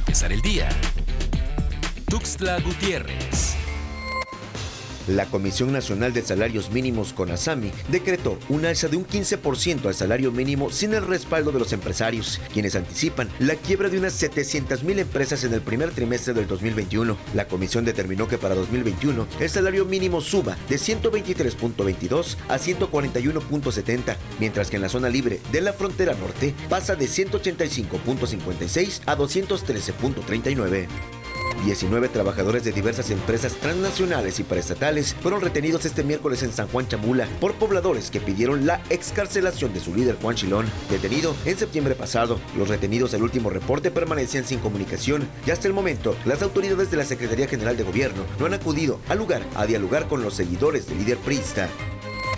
empezar el día. Tuxtla Gutiérrez. La Comisión Nacional de Salarios Mínimos CONASAMI decretó un alza de un 15% al salario mínimo sin el respaldo de los empresarios, quienes anticipan la quiebra de unas 700 mil empresas en el primer trimestre del 2021. La comisión determinó que para 2021 el salario mínimo suba de 123.22 a 141.70, mientras que en la zona libre de la frontera norte pasa de 185.56 a 213.39. 19 trabajadores de diversas empresas transnacionales y paraestatales fueron retenidos este miércoles en San Juan Chamula por pobladores que pidieron la excarcelación de su líder Juan Chilón, detenido en septiembre pasado. Los retenidos del último reporte permanecían sin comunicación y hasta el momento las autoridades de la Secretaría General de Gobierno no han acudido al lugar a dialogar con los seguidores del líder priista.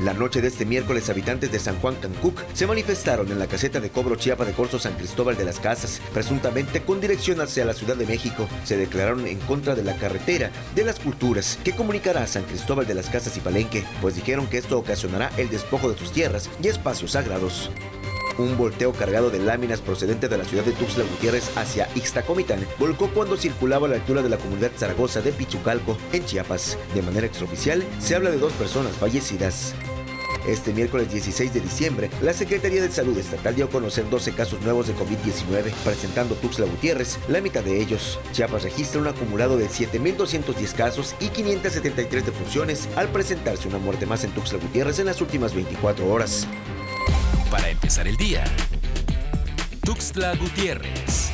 La noche de este miércoles, habitantes de San Juan Cancuc se manifestaron en la caseta de cobro Chiapa de Corso San Cristóbal de las Casas, presuntamente con dirección hacia la Ciudad de México. Se declararon en contra de la carretera de las culturas que comunicará a San Cristóbal de las Casas y Palenque, pues dijeron que esto ocasionará el despojo de sus tierras y espacios sagrados. Un volteo cargado de láminas procedente de la ciudad de Tuxtla Gutiérrez hacia Ixtacomitán volcó cuando circulaba a la altura de la comunidad Zaragoza de Pichucalco, en Chiapas. De manera extraoficial, se habla de dos personas fallecidas. Este miércoles 16 de diciembre, la Secretaría de Salud Estatal dio a conocer 12 casos nuevos de COVID-19, presentando Tuxtla Gutiérrez la mitad de ellos. Chiapas registra un acumulado de 7.210 casos y 573 defunciones al presentarse una muerte más en Tuxtla Gutiérrez en las últimas 24 horas. Para empezar el día. Tuxtla Gutiérrez.